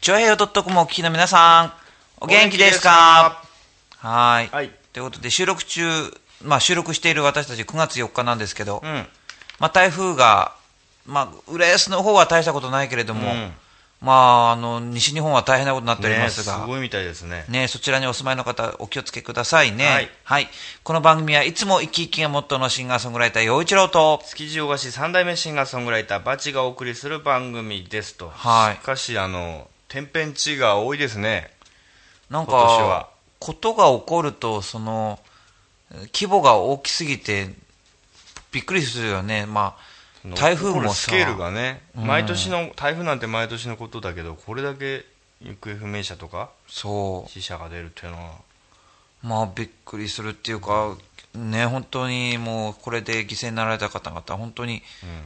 ちょへよ .com お聞きの皆さん、お元気ですか？はい。はいということで、収録中、まあ収録している私たち9月4日なんですけど、うん。まあ台風が、まあ、浦安の方は大したことないけれども、うんまあ、あの、西日本は大変なことになっておりねますが、すごいみたいですね。ね、そちらにお住まいの方、お気をつけくださいね。はいこの番組はいつも生き生きがモットーのシンガーソングライター、陽一郎と、築地大菓子三代目シンガーソングライター、バチがお送りする番組ですと。はいしかし、あの、天変地異が多いですね。なんか、ことが起こると、その、規模が大きすぎて、びっくりするよね。まあ、台風もスケールがね、うん。毎年の、台風なんて毎年のことだけど、これだけ行方不明者とかそ死者が出るっていうのは、う、まあ、びっくりするっていうか、ね、本当にもう、これで犠牲になられた方々、本当に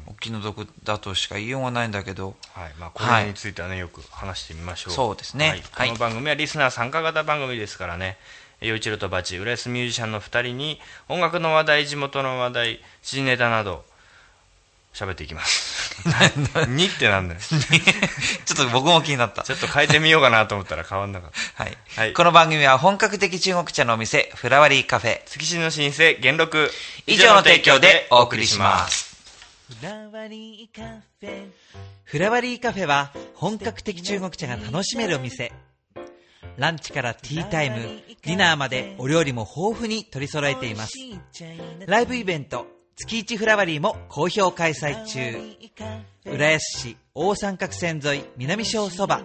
うん。お気の毒だとしか言いようがないんだけど、はい。まあ、これについてはね、よく話してみましょう。そうですね。はい。はい。この番組はリスナー参加型番組ですからね、陽一郎とバチ、浦安ミュージシャンの2人に、音楽の話題、地元の話題、時事ネタなど、喋っていきます。にってなんだよ。ちょっと僕も気になった。ちょっと変えてみようかなと思ったら変わんなかった。はい。はいこの番組は本格的中国茶のお店、フラワリーカフェ、築地の新生、元禄。以上の提供でお送りします。フラワリーカフェフラワリーカフェは本格的中国茶が楽しめるお店ランチからティータイムディナーまでお料理も豊富に取り揃えていますライブイベント月一フラワリーも好評開催中浦安市大三角線沿い南小そば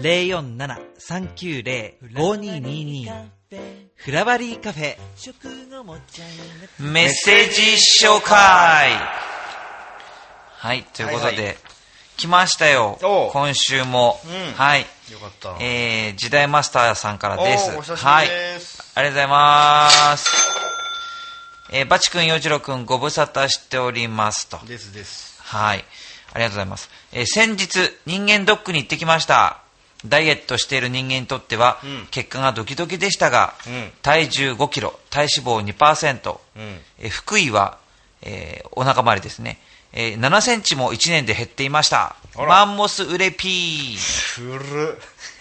047-390-5222フラワリーカフェメッセージ紹介はい、ということで、はいは来ましたよおう。今週も。うんはい。よかった。えー、時代マスターさんからです。おーお久しぶはい。りです。ありがとうございます。えー、バチ君、ヨジロ君、ご無沙汰しておりますと。ですです。はい。ありがとうございます。えー先日、人間ドックに行ってきました。ダイエットしている人間にとっては、うん結果がドキドキでしたが、うん体重5キロ、体脂肪2%、うん。えー福井は、えーお腹周りですね、えー7センチも1年で減っていました。マンモスウレピー。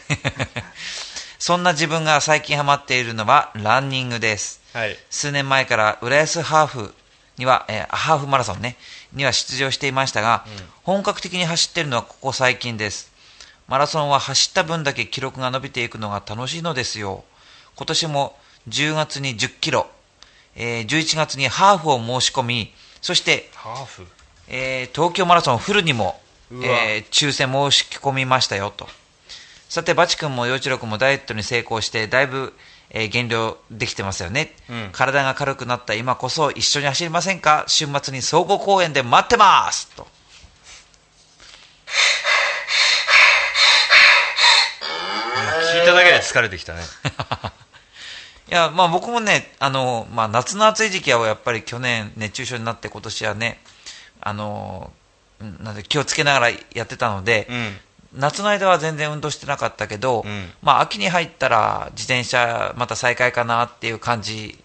そんな自分が最近ハマっているのはランニングです。はい。数年前から浦安ハーフには、えーハーフマラソンね、には出場していましたが、本格的に走っているのはここ最近です。マラソンは走った分だけ記録が伸びていくのが楽しいのですよ。今年も10月に10キロ、えー11月にハーフを申し込み、そして、ハーフ？えー東京マラソンフルにも、えー抽選申し込みましたよと。さて、バチ君も陽一郎君もダイエットに成功して、だいぶ、えー減量できてますよね、うん体が軽くなった今こそ一緒に走りませんか？週末に総合公園で待ってますと。聞いただけで疲れてきたね。いや、まあ僕もね、あの、まあ夏の暑い時期はやっぱり去年熱中症になって今年はね、あの、うんなんで気をつけながらやってたので、うん。夏の間は全然運動してなかったけど、うんまあ秋に入ったら自転車また再開かなっていう感じ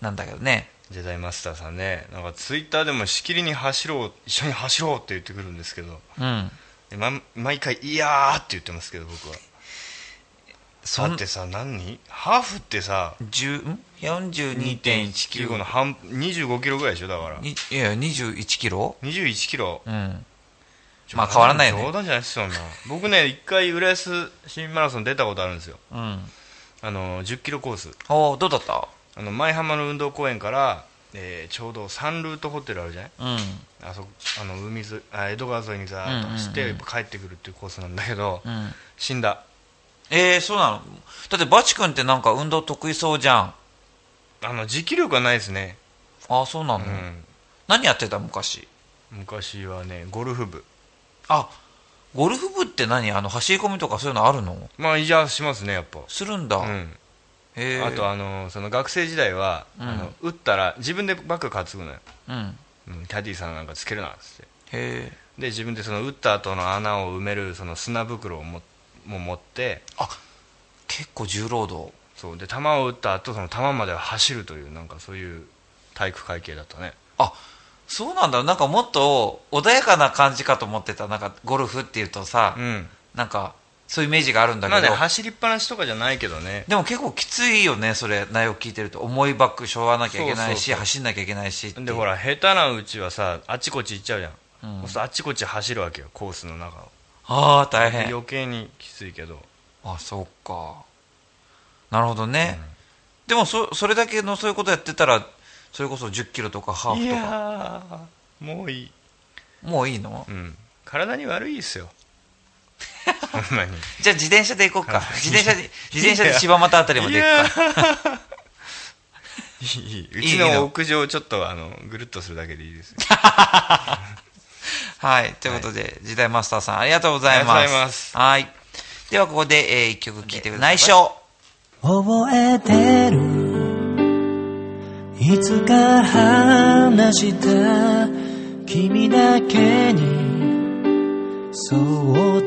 なんだけどね。ジェダイマスターさんね、なんかツイッターでもしきりに走ろう、一緒に走ろうって言ってくるんですけど、うん。でま、毎回、いやーって言ってますけど、僕は。だってさ、何？ハーフってさ、10ん？42.1キ2.195ロの半25キロぐらいでしょ、だから。にいや21キロ21キロ？うんまあ変わらないよね。冗談じゃないですよ、な。僕ね、一回、浦安新マラソン出たことあるんですよ。うん。あの、10キロコース。おおどうだった？あの、舞浜の運動公園から、えーちょうどサンルートホテルあるじゃない？うん。あそこあの海沿いあ江戸川沿いにザーッと走って、うんうんうん。帰ってくるっていうコースなんだけど、うん。死んだ。えー、そうなの？だってバチ君ってなんか運動得意そうじゃん。あの持久力はないですね、ああそうなの、うん、何やってた？昔。昔はねゴルフ部あゴルフ部って何？あの走り込みとかそういうのあるの？まあいやしますねやっぱ。するんだ、うん。へえ。あとあのその学生時代は、うん。あの打ったら自分でバッグ担ぐのよ、うん。うん、キャディーさんなんかつけるなっつって。へえ。で自分でその打った後の穴を埋めるその砂袋をもも持って。結構重労働。そう。で球を打った後その球までは走るというなんかそういう体育会系だったね。あそうなんだ。なんかもっと穏やかな感じかと思ってた。なんかゴルフっていうとさ、うん。なんかそういうイメージがあるんだけど、まあね走りっぱなしとかじゃないけどね。でも結構きついよねそれ。内容聞いてると。重いバッグしょわなきゃいけないし走んなきゃいけないしでほら下手なうちはさあっちこっち行っちゃうじゃん、そうするとあっちこっち走るわけよコースの中を。ああ大変。余計にきついけど。あそうか。なるほどね、でもそそれだけのそういうことやってたらそれこそ1 0キロとかハーいフとか。やーもういい。もういいの？うん。体に悪いですよ。ほんまに。じゃあ自転車で行こうか。自転車で自転車で柴又あたりまで行くか。い いいいういいの？ちの屋上ちょっとあのぐるっとするだけでいいです。よ はい。ということで、時代マスターさんありがとうございます。ありがとうございます。はい。ではここで、えー、一曲聴いてください。内緒。覚えてるいつか話した君だけにそっ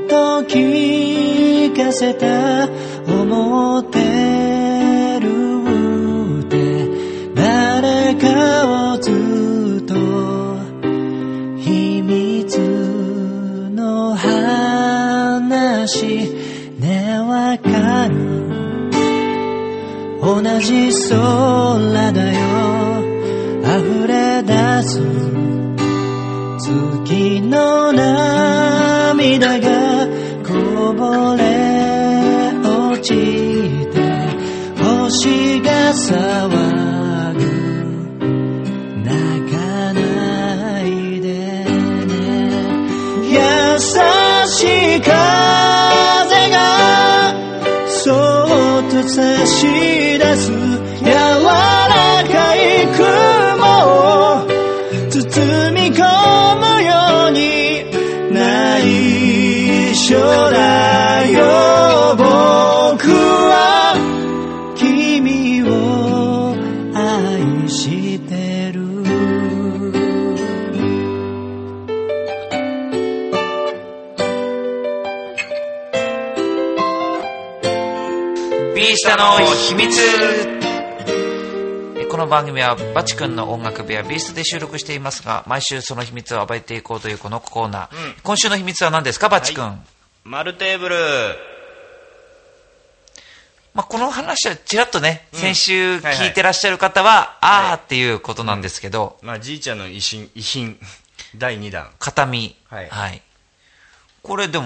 と聞かせた思ってるって誰かをずっと秘密の話ねわかる同じ空だがこぼれ落ちて星が騒ぐ泣かないでね優しい風がそっと差し出す柔の秘密。えこの番組はバチ君の音楽部屋ビーストで収録していますが毎週その秘密を暴いていこうというこのコーナー、今週の秘密は何ですか？バチ君、丸テーブル。まあ、この話はちらっとね、先週聞いてらっしゃる方は、あーっていうことなんですけど、まあじいちゃんの遺品遺品。第2弾。形見、はい。これでも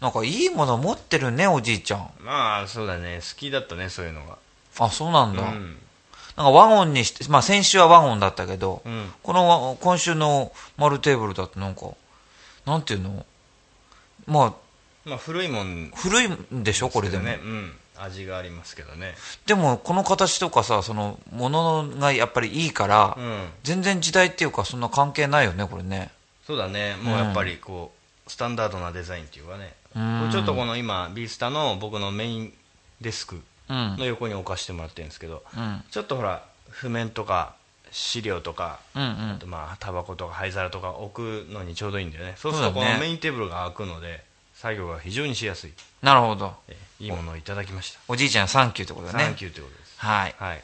なんかいいもの持ってるねおじいちゃん。まあそうだね。好きだったねそういうのが。あそうなんだ、うん。なんかワゴンにして、まあ、先週はワゴンだったけど、うん。このワ今週の丸テーブルだとなんかなんていうの？まあまあ古いもん。古いんでしょ？これでも。ね。うん。味がありますけどね。でもこの形とかさそのものがやっぱりいいから、うん。全然時代っていうかそんな関係ないよねこれね。そうだね。もうやっぱりこう、スタンダードなデザインっていうかね、ちょっとこの今ビースタの僕のメインデスクうん。の横に置かしてもらってるんですけど、うん。ちょっとほら譜面とか資料とか、うんうん。あとまあタバコとか灰皿とか置くのにちょうどいいんだよね。そうするとこのメインテーブルが開くので作業が非常にしやすい。なるほど。えいいものをいただきました。おじいちゃんサンキューってことだね。サンキューということです。はい。はい。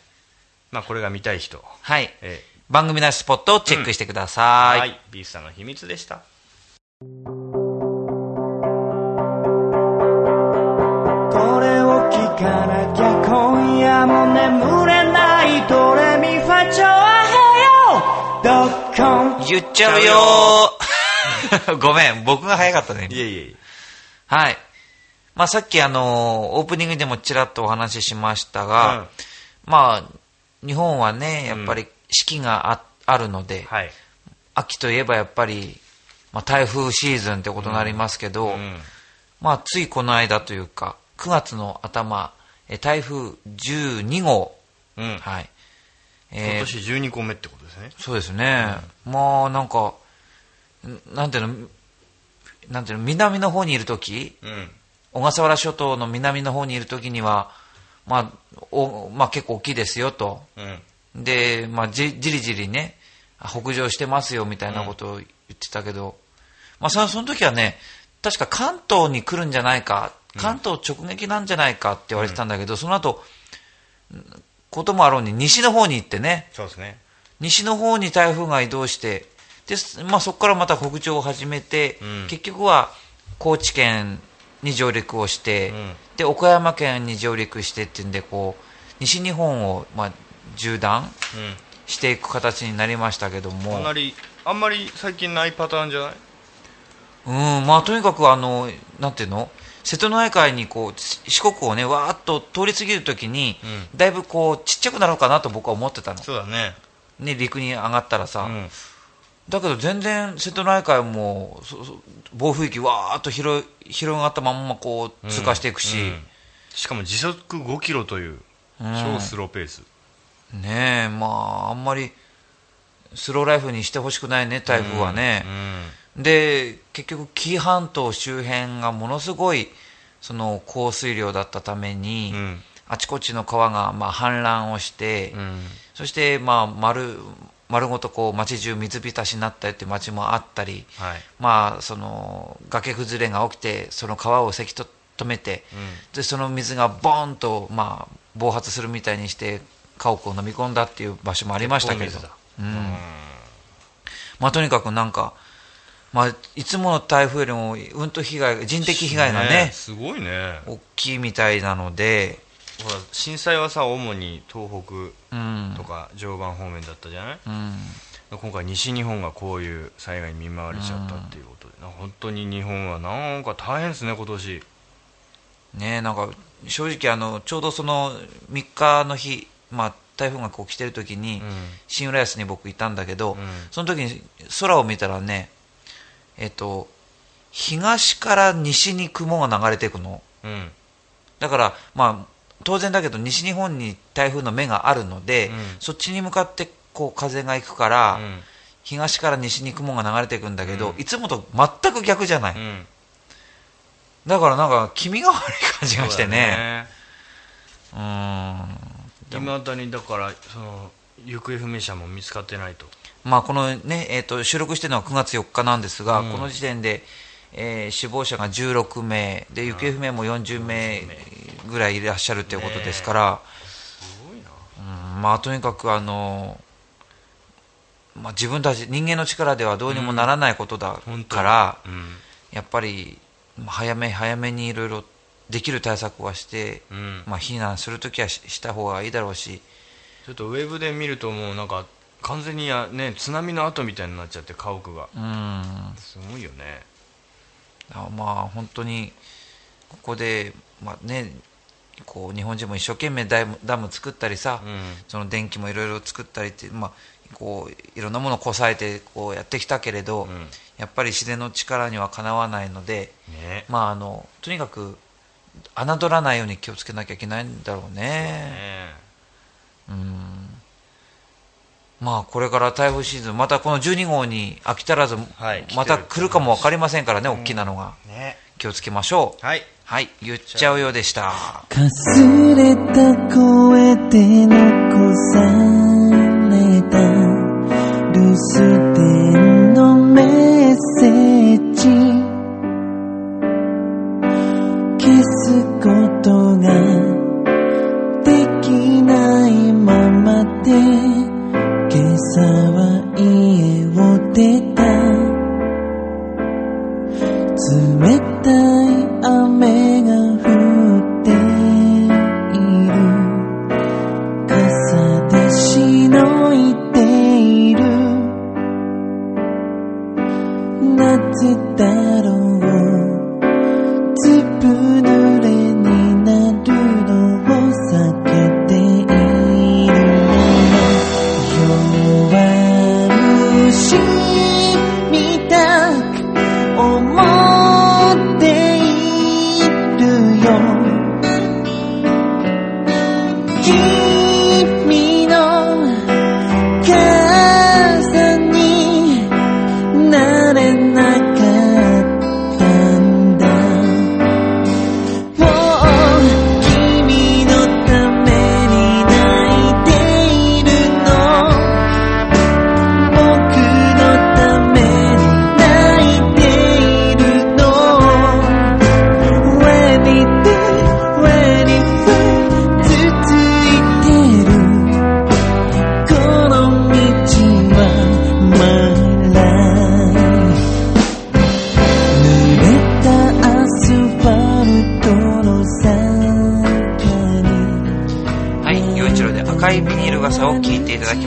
まあこれが見たい人。はい。え番組のスポットをチェックしてください、はい。ビースタの秘密でしたかなきゃ今夜も眠れないドレミファチョアヘヨドッコン。言っちゃうよ。ー ごめん僕が早かったねいえいえはい。まあさっきあのーオープニングでもちらっとお話ししましたが、まあ日本はねやっぱり四季がああるので、はい。秋といえばやっぱり、まあ、台風シーズンってことになりますけど、うん。まあ、ついこの間というか9月の頭え台風12号、うん。はい。今えー年12個目ってことですね。そうですね、まあなんかんなんていうのなんていうの南の方にいる時うん。小笠原諸島の南の方にいる時には、まあおまあ、結構大きいですよと。うん。で、まあ、じじりじりね北上してますよみたいなことを言ってたけど、まあ、そのその時はね確か関東に来るんじゃないか関東直撃なんじゃないかって言われてたんだけど、その後んこともあろうに西の方に行ってね。そうですね。西の方に台風が移動してで、まあ、そこからまた北上を始めて、うん。結局は高知県に上陸をして、うん。で岡山県に上陸してっていうんでこう西日本を、まあ、縦断していく形になりましたけどうん、もかなりあんまり最近ないパターンじゃない？うんまあとにかくあのなんていうの？瀬戸内海にこうし四国をねわーっと通り過ぎるときに、うだいぶこうちっちゃくなるかなと僕は思ってたの、そうだね。ね、陸に上がったらさ、うん。だけど全然瀬戸内海も暴風域わーっと広い広がったまんまこう通過していくし、うん。しかも時速5キロという超スローペース、ねえまああんまりスローライフにしてほしくないね台風はね、で結局紀伊半島周辺がものすごいその降水量だったために、うん。うんあちこちの川がまあ氾濫をして、うん。そしてまあ丸丸ごとこう街中水浸しになったりっていう街もあったり、はい。まあその崖崩れが起きてその川をせきと止めて、でその水がボーンとまあ暴発するみたいにして家屋を飲み込んだっていう場所もありましたけれど。うん。まあとにかくなんか、まあ、いつもの台風よりもうんと被害人的被害がねすごいね。大きいみたいなので、ほら震災はさ主に東北うん。とか常磐方面だったじゃない、うん、今回西日本がこういう災害に見舞われちゃったっていうことで、なんか本当に日本はなんか大変ですね今年。ねなんか正直あのちょうどその3日の日、まあ、台風がこう来てる時に、うん。新浦安に僕いたんだけど、ん。その時に空を見たらねえっと東から西に雲が流れていくの。うん。だからまあ当然だけど西日本に台風の目があるので、うん。そっちに向かってこう風が行くから、うん。東から西に雲が流れていくんだけど、うん。いつもと全く逆じゃない、うん。だからなんか気味が悪い感じがしてね。そうん。いまだにだからその行方不明者も見つかってないとまあ、このね、えー、と収録してるのは9月4日なんですが、うん。この時点で、えー死亡者が16名で行方不明も40名ぐらいいらっしゃるということですから、まあ、とにかくあの、まあ、自分たち人間の力ではどうにもならないことだから、うん。やっぱりまあ早め早めにいろいろできる対策はして、うん。まあ、避難するときはしした方がいいだろうし、ちょっとウェブで見るともうなんか完全にや、ね、津波の後みたいになっちゃって家屋が。うん。すごいよね。あまあ本当にここで、まあね、こう日本人も一生懸命ダムダム作ったりさ、うん。その電気もいろいろ作ったりって、まあ、こういろんなものをこさえてこうやってきたけれど、うん。やっぱり自然の力にはかなわないので、ね。まあ、あのとにかく侮らないように気をつけなきゃいけないんだろうね。ね。うんまあこれから台風シーズンまたこの12号に飽き足らず、はいまた来るかも分かりませんからね、大きなのが。ね。気をつけましょう。はい。はい、言っちゃうようでした。かすれた声で残さ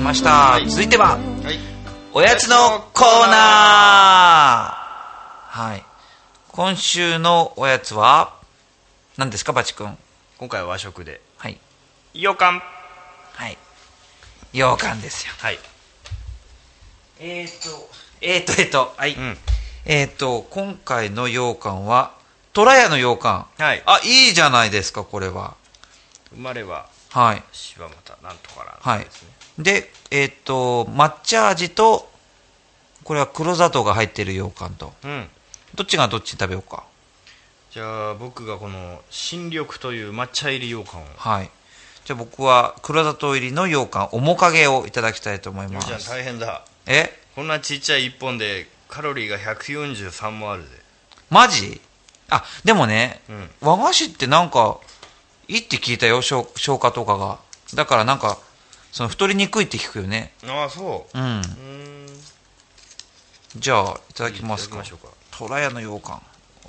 ました、い。続いてははい。おやつのコーナー。はい。今週のおやつは何ですかバチ君？今回は和食で。はい。よかんはい。羊羹ですよ。はい。えーとえーとえーとはい、うん。えーと今回の羊羹は虎屋の羊羹。はい。あいいじゃないですかこれは。生まれははい。柴又なんとかはいなんですね、でえっ、と抹茶味とこれは黒砂糖が入ってる羊羹と。うん。どっちがどっち食べようか。じゃあ僕がこの新緑という抹茶入り羊羹を。はい。じゃあ僕は黒砂糖入りの羊羹面影をいただきたいと思いまゆうちゃんす大変だ。え？こんなちっちゃい1本でカロリーが143もあるぜマジ？あでもね、うん。和菓子ってなんかいいって聞いたよ消消化とかが。だからなんかその太りにくいって聞くよね。ああそう。うん。じゃあいただきますか。いただきましょうか虎屋の羊羹。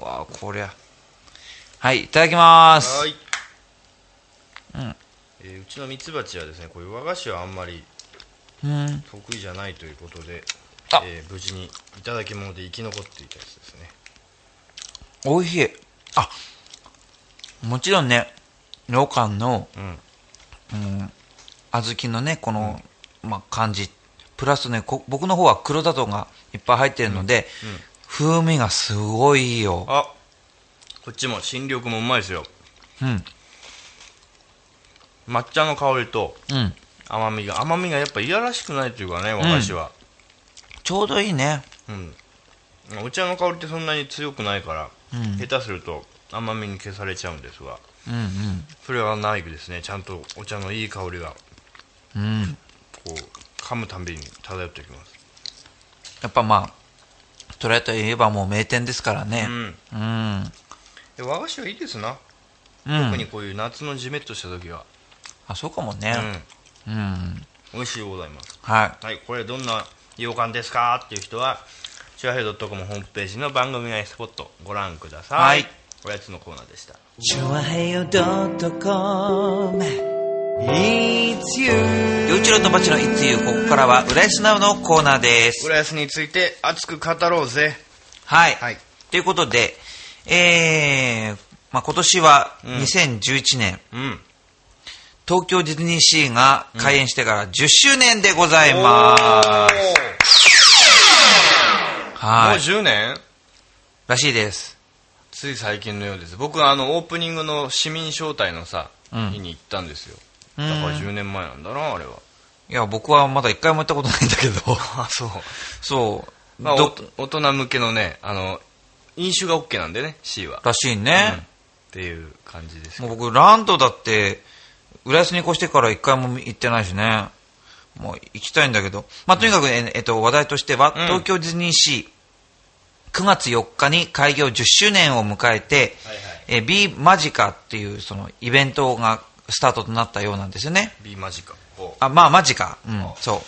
わあこりゃ。はいいただきます。はい、うん。えーうちのミツバチはですねこういう和菓子はあんまりうん。得意じゃないということであ、えー無事にいただき物で生き残っていたやつですね。おいしい。あもちろんね羊羹の、うん。うん、小豆のねこの、まあ、感じ。プラスねこ僕の方は黒砂糖がいっぱい入ってるので、うん。風味がすごいいいよ。あこっちも新緑もうまいですよ。うん。抹茶の香りとうん。甘みが甘みがやっぱいやらしくないというかね和菓子は。ちょうどいいね。うん、お茶の香りってそんなに強くないから、うん。下手すると甘みに消されちゃうんですが。うんうん。それはないですね。ちゃんとお茶のいい香りがうん。こう噛むたんびに漂ってきます。やっぱまあトライといえばもう名店ですからね。うん。うん。で和菓子はいいですな、うん、特にこういう夏のジメッとした時は。あそうかもね。うん。うん、美味しいございます。はい。はいこれどんな羊羹ですか？っていう人はチュアヘドットコムホームページの番組内スポットご覧ください、はい。おやつのコーナーでした。チュアヘヨドットコム陽一郎とバチのいつゆここからは浦安ナウのコーナーです。浦安について熱く語ろうぜ。はい、はい。ということでえーまあ、今年はうん。2011年、うん。東京ディズニーシーが開園してから10周年でございます、もうはい。10年？らしいです。つい最近のようです。僕はあのオープニングの市民招待のさ、うん。日に行ったんですよ。うんだから10年前なんだなあれは。いや僕はまだ一回も行ったことないんだけど。あそう。そう、まあ、大人向けのねあの飲酒が OK なんでね C は、らしいうん。ねっ、ていう感じですもう僕ランドだって浦安に越してから一回も行ってないしね。もう行きたいんだけど、まあ、とにかく、ええっと、話題としては、うん。東京ディズニーシー9月4日に開業10周年を迎えて、はいはい。え B マジカっていうそのイベントがスタートとなったようなんですよね。B マジかほあまあマジかうんそ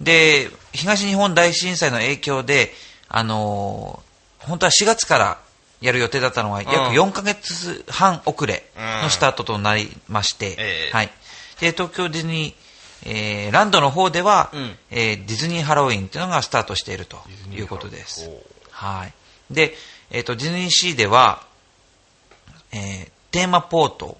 う。で東日本大震災の影響であのー本当は4月からやる予定だったのは約4ヶ月半遅れのスタートとなりまして、ええ。はい、で東京ディズニー、えーランドの方では、うん。えーディズニーハロウィンっていうのがスタートしているということです。はい。で、えっ、と、ディズニーシーでは、えーテーマポート、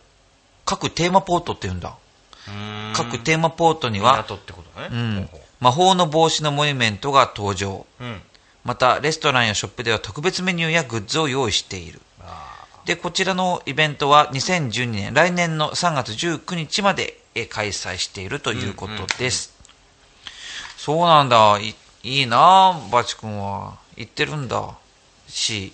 各テーマポートって言うんだ。ん各テーマポートには、港ってことねうん魔法の帽子のモニュメントが登場。ううんまた、レストランやショップでは特別メニューやグッズを用意している。あで、こちらのイベントは2012年、来年の3月19日までえー開催しているということです。そうなんだ。いいいなあバチ君は。行ってるんだ。C。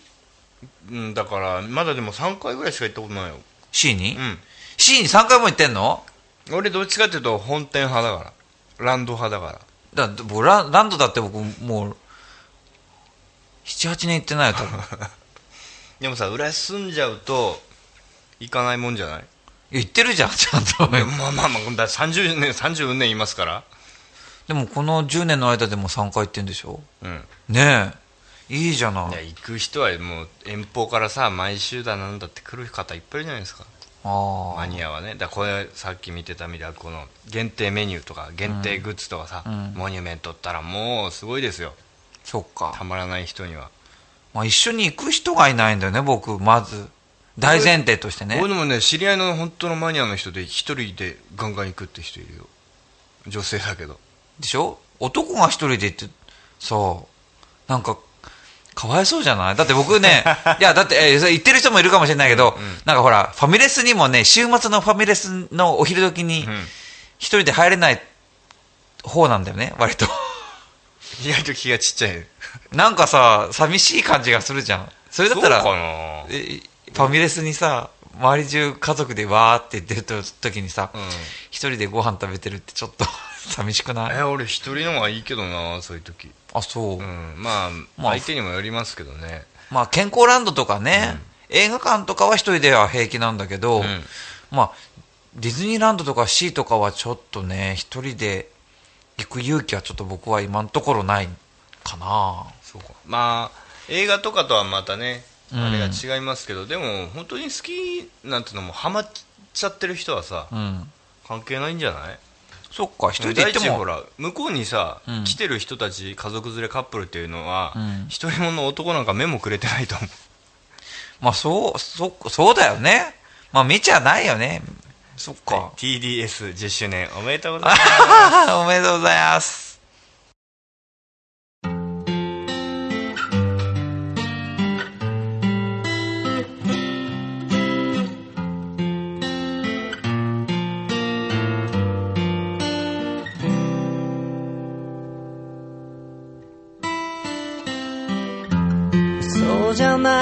だからまだでも3回ぐらいしか行ったことないよ C に、うん ?C に3回も行ってんの？俺どっちかっていうと本店派だからランド派だからだ僕ラランドだって僕もう、7、8年行ってないよ、多分。でもさ浦安住んじゃうと行かないもんじゃない？いや行ってるじゃん、ちゃんと。まあまあまあだ30年30年いますからでもこの10年の間でも3回行ってんでしょ？うんねえ。いいじゃないいや行く人はもう遠方からさ毎週だなんだって来る方いっぱいいるじゃないですかマニアはね。だからこれさっき見てたみたいなこの限定メニューとか限定グッズとかさ、うん。モニュメントったらもうすごいですよ。そっか。たまらない人には。まあ、一緒に行く人がいないんだよね、僕、まず。大前提としてね。俺。でもね知り合いの本当のマニアの人で一人でガンガン行くって人いるよ。女性だけど。でしょ？男が一人で行って、そう。なんか、かわいそうじゃない？だって僕ね、いや、だって、言ってる人もいるかもしれないけど、なんかほら、ファミレスにもね、週末のファミレスのお昼時に、ん。一人で入れない方なんだよね、割と。意外と気がちっちゃい。なんかさ、寂しい感じがするじゃん。それだったら、ファミレスにさ、周り中家族でわーって言ってる時にさ、うん。一人でご飯食べてるってちょっと寂しくない？え俺一人の方がいいけどなそういう時。あ、そう。うん。まあ、まあ相手にもよりますけどね。まあ、健康ランドとかね、映画館とかは一人では平気なんだけど、ん。まあ、ディズニーランドとか C とかはちょっとね、一人で行く勇気はちょっと僕は今のところないかな。そうか。まあ映画とかとはまたねうん。あれが違いますけど、でも本当に好きなんてのもハマっちゃってる人はさ、うん。関係ないんじゃない？そっか、一人で行っても。ほら向こうにさ、うん来てる人たち家族連れカップルっていうのは、うん一人もの男なんか目もくれてないと思うまあ、そう、そ、そうだよね。まあ、見ちゃないよね。そっか。TDS10 周年おめでとうございますおめでとうございます。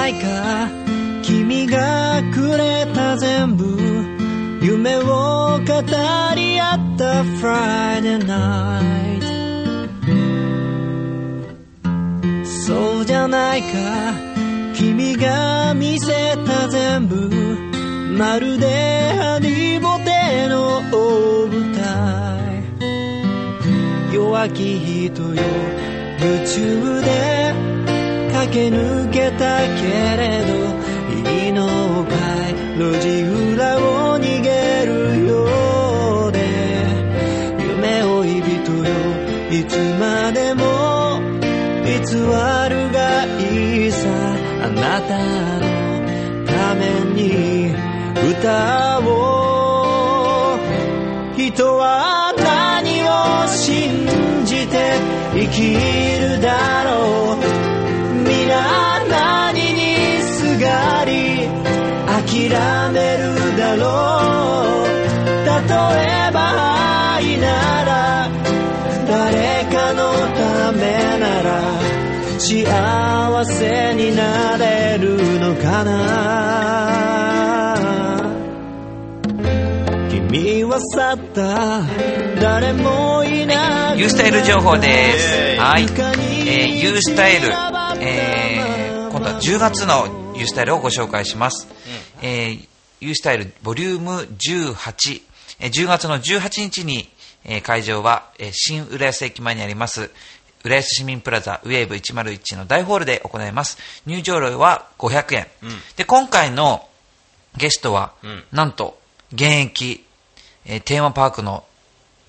ないか君がくれた全部夢を語り合った Friday night そうじゃないか君が見せた全部まるでハリボテの大舞台弱き人よ夢中でけ抜けたけれどいいのかい路地裏を逃げるようで夢追い人よいつまでも偽るがいいさあなたのために歌おう。人は何を信じて生きるだろう。諦めるだろう。例えば愛なら誰かのためなら幸せになれるのかな。君は去った。誰もいない。ユースタイル情報です。はい。えー、ユースタイル、えー、今度は10月のユースタイルをご紹介します。えー、ユースタイルボリューム18、えー10月の18日に、えー会場は、えー新浦安駅前にあります、浦安市民プラザウェーブ101の大ホールで行います。入場料は500円。で、今回のゲストは、ん。なんと、現役、えーテーマパークの、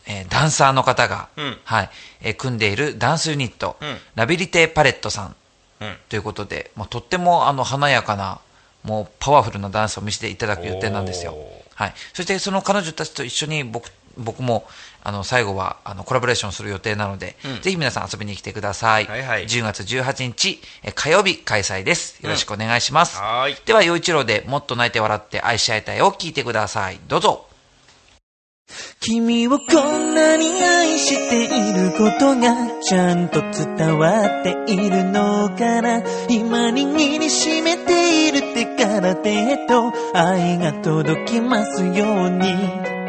えーダンサーの方が、うん。はい、えー組んでいるダンスユニット、うん。ラビリテパレットさんうん。ということで、まあ、とってもあの華やかな、もうパワフルなダンスを見せていただく予定なんですよ。はい。そしてその彼女たちと一緒に僕、僕も、あの、最後は、あの、コラボレーションする予定なので、うんぜひ皆さん遊びに来てください。はいはい10月18日、えー火曜日開催です。よろしくお願いします。はーいでは、陽一郎でもっと泣いて笑って愛し合いたいを聞いてください。どうぞ。君をこんなに愛していることがちゃんと伝わっているのかな今握りしめている手から手へと愛が届きますように。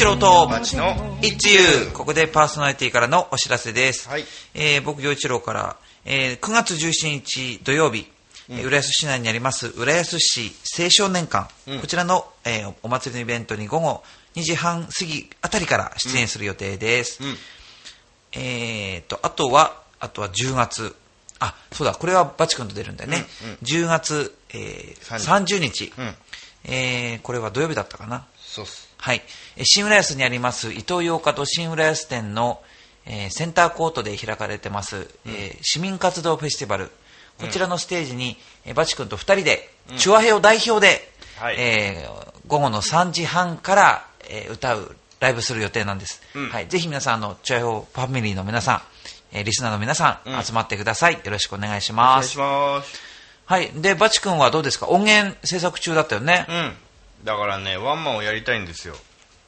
一郎とバチの一遊。ここでパーソナリティからのお知らせです、はい。えー僕陽一郎から、えー9月17日土曜日、えー浦安市内にあります浦安市青少年館、こちらの、えーお祭りのイベントに午後2時半過ぎあたりから出演する予定です、うん。えー、とあとはあとは10月あそうだこれはバチ君と出るんだよね、10月、えー30日、うん。えーこれは土曜日だったかな。そうっすはい。えー新浦安にあります伊東洋華と新浦安店の、えーセンターコートで開かれてます、えー市民活動フェスティバル。こちらのステージに、えーバチ君と二人で、チュアヘオ代表で、はいえー午後の3時半から、えー歌う、ライブする予定なんです。はい。ぜひ皆さん、あの、チュアヘオファミリーの皆さん、えーリスナーの皆さん、集まってください。よろしくお願いしおます。願いしますはい。で、バチ君はどうですか？音源制作中だったよね。うんだからねワンマンをやりたいんですよ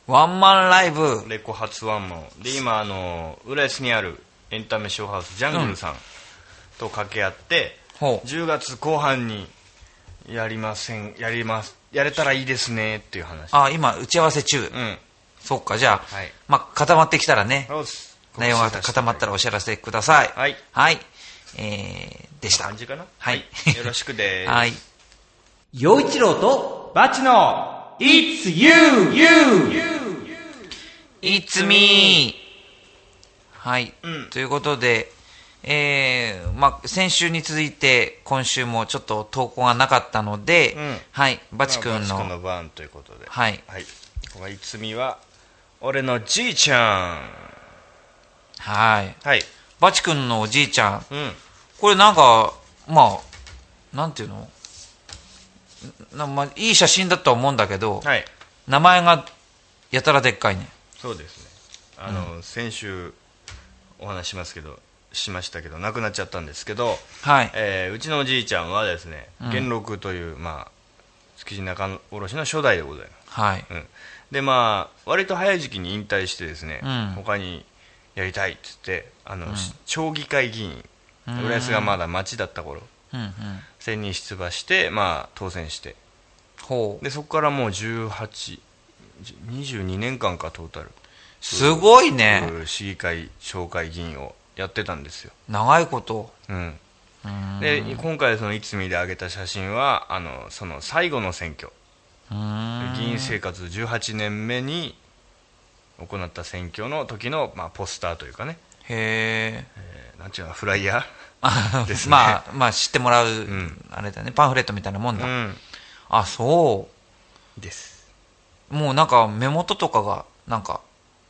ワンマンライブ。レコ発ワンマンをで今あの浦安にあるエンタメショーハウスジャングルさんと掛け合って、ほう。10月後半にやりませんやりますやれたらいいですねっていう話あ、今、打ち合わせ中。うんそっか、じゃあ、はいまあ、固まってきたらね、内容が固まったらお知らせください。はいはい。えー、でした。感じかな？はいよろしくです はい。陽一郎とバチの It's You! It's me! はい、うん。ということで、えー、まあ、先週に続いて、今週もちょっと投稿がなかったので、うん。はい、バチ君の、まあバチ君の番ということで。はい。はい。ここがいつみは俺のじいちゃん。はい。はい。バチ君のおじいちゃん、うん。これなんか、まあ、なんていうの？なまあ、いい写真だとは思うんだけど、はい。名前がやたらでっかいね。そうですね。あの、先週お話ししますけどしましたけど亡くなっちゃったんですけど、はい。えーうちのおじいちゃんはですねうん。元禄という、まあ、築地仲卸の初代でございます、はい。うん、でまあ割と早い時期に引退してですね、うん。他にやりたいっつってあの、ん。町議会議員うん浦安がまだ町だった頃。うんうん。選に出馬して、まあ、当選して。ほう。でそこからもう18 22年間かトータル。すごいね。うん市議会町会議員をやってたんですよ、長いこと。うん、うん。で今回そのいつみで上げた写真はあのその最後の選挙。うん。議員生活18年目に行った選挙の時の、まあ、ポスターというかね、へえーなんちゅうのフライヤえ。ですねまあ、まあ知ってもらう、んあれだね。パンフレットみたいなもんだ。ーうんあ、そですう。もうなんか目元とかが、なんか、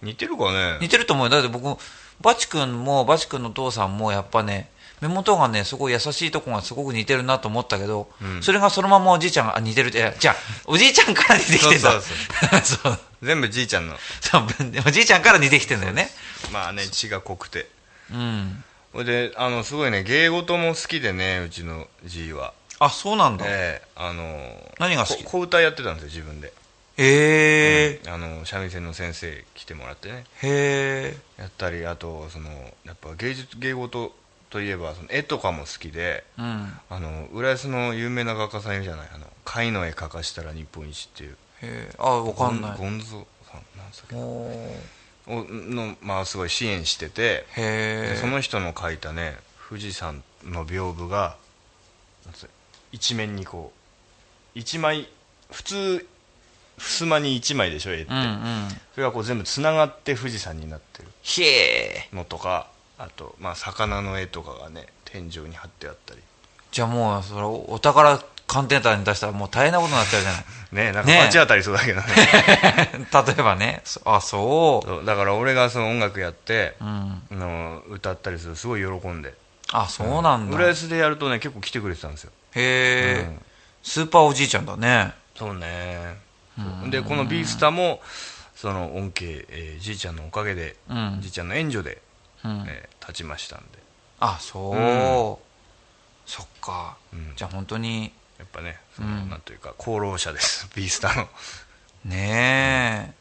似てるかね似てると思うよ。だって僕、バチ君も、バチ君のお父さんもやっぱね、目元がね、すごい優しいとこがすごく似てるなと思ったけど、うんそれがそのままおじいちゃんが、あ、似てるって、じゃあ、おじいちゃんから似てきてんだ。そうそう。全部じいちゃんのそう、おじいちゃんから似てきてんだよね。まあね血が濃くてうん。ほいであのすごいね芸事も好きでねうちのじいはあ、そうなんだ。ええあの何が好き？こ小歌やってたんですよ自分でへえ、あの三味線の先生来てもらってねへえ。やったりあとそのやっぱ芸術芸事といえばその絵とかも好きでうん。あの浦安の有名な画家さんいるじゃない？あの貝の絵描かしたら日本一っていうへえ。あ、わかんない。ゴンゾさんなんですかおーをのまあすごい支援しててその人の描いたね富士山の屏風が一面にこう一枚普通襖に一枚でしょ絵って、うんうん。それがこう全部つながって富士山になってる。のとかあとまあ魚の絵とかがね天井に貼ってあったりじゃあもう、それ、お宝鑑定団に出したらもう大変なことになっちゃうじゃない。ねなんかね罰当たりそうだけどね 例えばね。そあ、そそうだから俺がその音楽やってう。うん。あの歌ったりするとすごい喜んであ、そうなんだ。浦へ安でやるとね結構来てくれてたんですよえ、うんスーパーおじいちゃんだね。そうねでこの「ビースターもその恩恵、えーじいちゃんのおかげで、うんじいちゃんの援助で、うん。えー立ちましたんであ、そう。うんそっか。うんじゃあ本当に、やっぱねその、うん。なんというか功労者です。ビースターの。ねえ。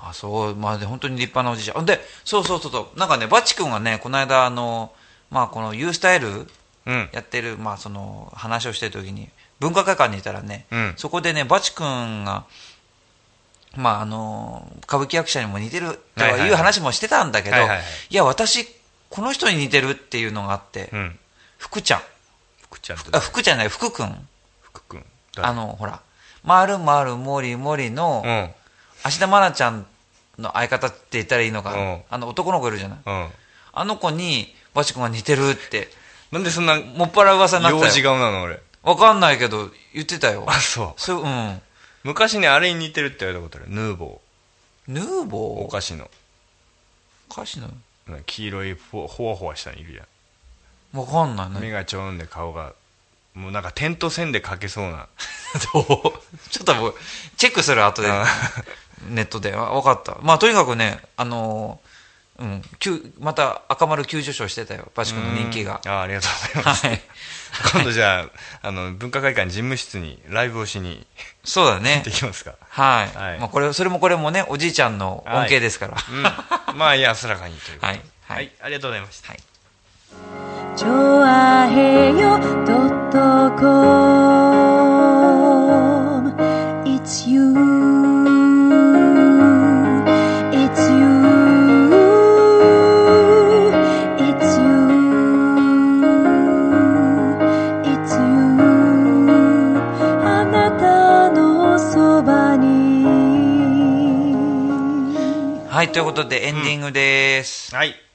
あ、そう、まあで、本当に立派なおじいちゃん。で、そうそうそうそう、なんかね、バチ君がね、この間、あの、まあこの U スタイルうん。やってる、まあその、話をしてる時に、文化会館にいたらね、うん。そこでね、バチ君が、まああの歌舞伎役者にも似てるとはいう話もしてたんだけど、はいや、私、この人に似てるっていうのがあって、うん。福ちゃん。福ちゃんとあ、福ちゃんじゃない、福くん。福君あの、ほら、まるまるもりもりの、うん。芦田愛菜ちゃんの相方って言ったらいいのか、うん。あの男の子いるじゃない。うん。あの子に、バチ君が似てるって、なんでそんなもっぱら噂になったよ。顔なの俺？わかんないけど、言ってたよ。あそう。そう、うん。昔ねあれに似てるって言われたことある。ヌーボヌーーボー？お菓子の。歌詞の？なんか黄色いほほわほわしたのいるやん。わかんないね。目がちょんで顔がもうなんか点と線で描けそうな。どう？ちょっともう、チェックする後で、ネットで。わわかった。まあ、とにかくね、あのーうん、急また赤丸急上昇してたよ、バチ君の人気が。あありがとうございます。はい。今度じゃああの文化会館事務室にライブをしに。そうだね。で。きますか。はい。はい。まあ、これ、それもこれもね、おじいちゃんの恩恵ですから。うん。まあ安らかにということで。はい。はい。はい、ありがとうございました。はい。チョアヘヨドットコム。It's you. It's you. It's you. It's you. あなたのそばに。はい、ということでエンディングです。はい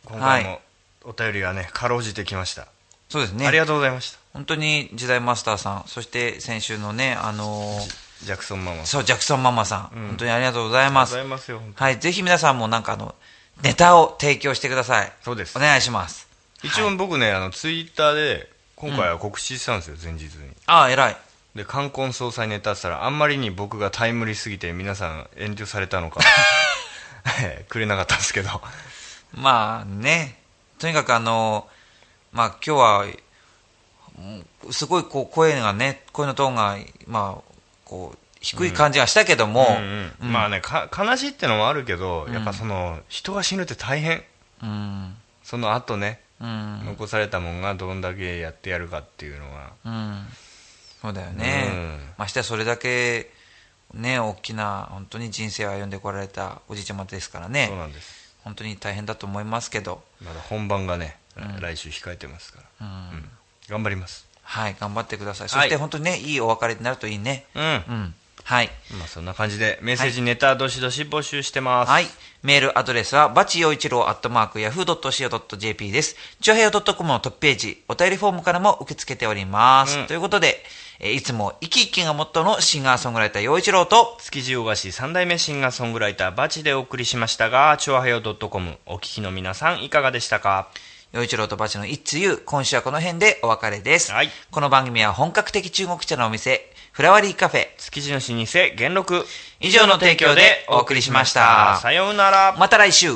便りがねかろうじてきました、そうですね。ありがとうございました。本当に時代マスターさん、そして先週のね、あのージャクソンママそう、ジャクソンママさん、うん。本当にありがとうございます。ありがとうございますはい、ぜひ皆さんもなんかあの、ネタを提供してください。そうです。お願いします。一応僕ね、あのツイッターで今回は告知したんですよ、前日に。ああ、偉い。で冠婚葬祭ネタって言ったらあんまりに僕がタイムリーすぎて皆さん遠慮されたのか ええくれなかったんですけど。まあね、とにかくあの、まあ今日は、うんすごいこう声がね、声のトーンが、まあ、こう、低い感じがしたけども、まあねか悲しいってのもあるけど、うん。やっぱその人が死ぬって大変。うん、その後ね、うん、残されたもんがどんだけやってやるかっていうのがうん、そうだよね、うん。ましてやそれだけ、ね、大きな、本当に人生を歩んでこられたおじいちゃまですからね。そう、なんです本当に大変だと思いますけど、まだ本番がね、うん。来週控えてますから、うん。うん。頑張ります。はい、頑張ってください、そはい。して本当にね、いいお別れになるといいね。うん、うん。はい。まあそんな感じでメッセージ、ネタどしどし募集してます。はい。メールアドレスは、バチ陽一郎アットマーク、ヤフー .co.jp です。チョヘヨ .com のトップページ、お便りフォームからも受け付けております。うん。ということで、えーいつも生き生きがモットーのシンガーソングライター陽一郎と、築地大菓子三代目シンガーソングライターバチでお送りしましたが、チョアヘヨ .com お聞きの皆さんいかがでしたか？陽一郎とバチの一つゆ、今週はこの辺でお別れです。はい。この番組は本格的中国茶のお店、フラワリーカフェ、築地の老舗元禄。以上の提供でお送りしました。さようなら。また来週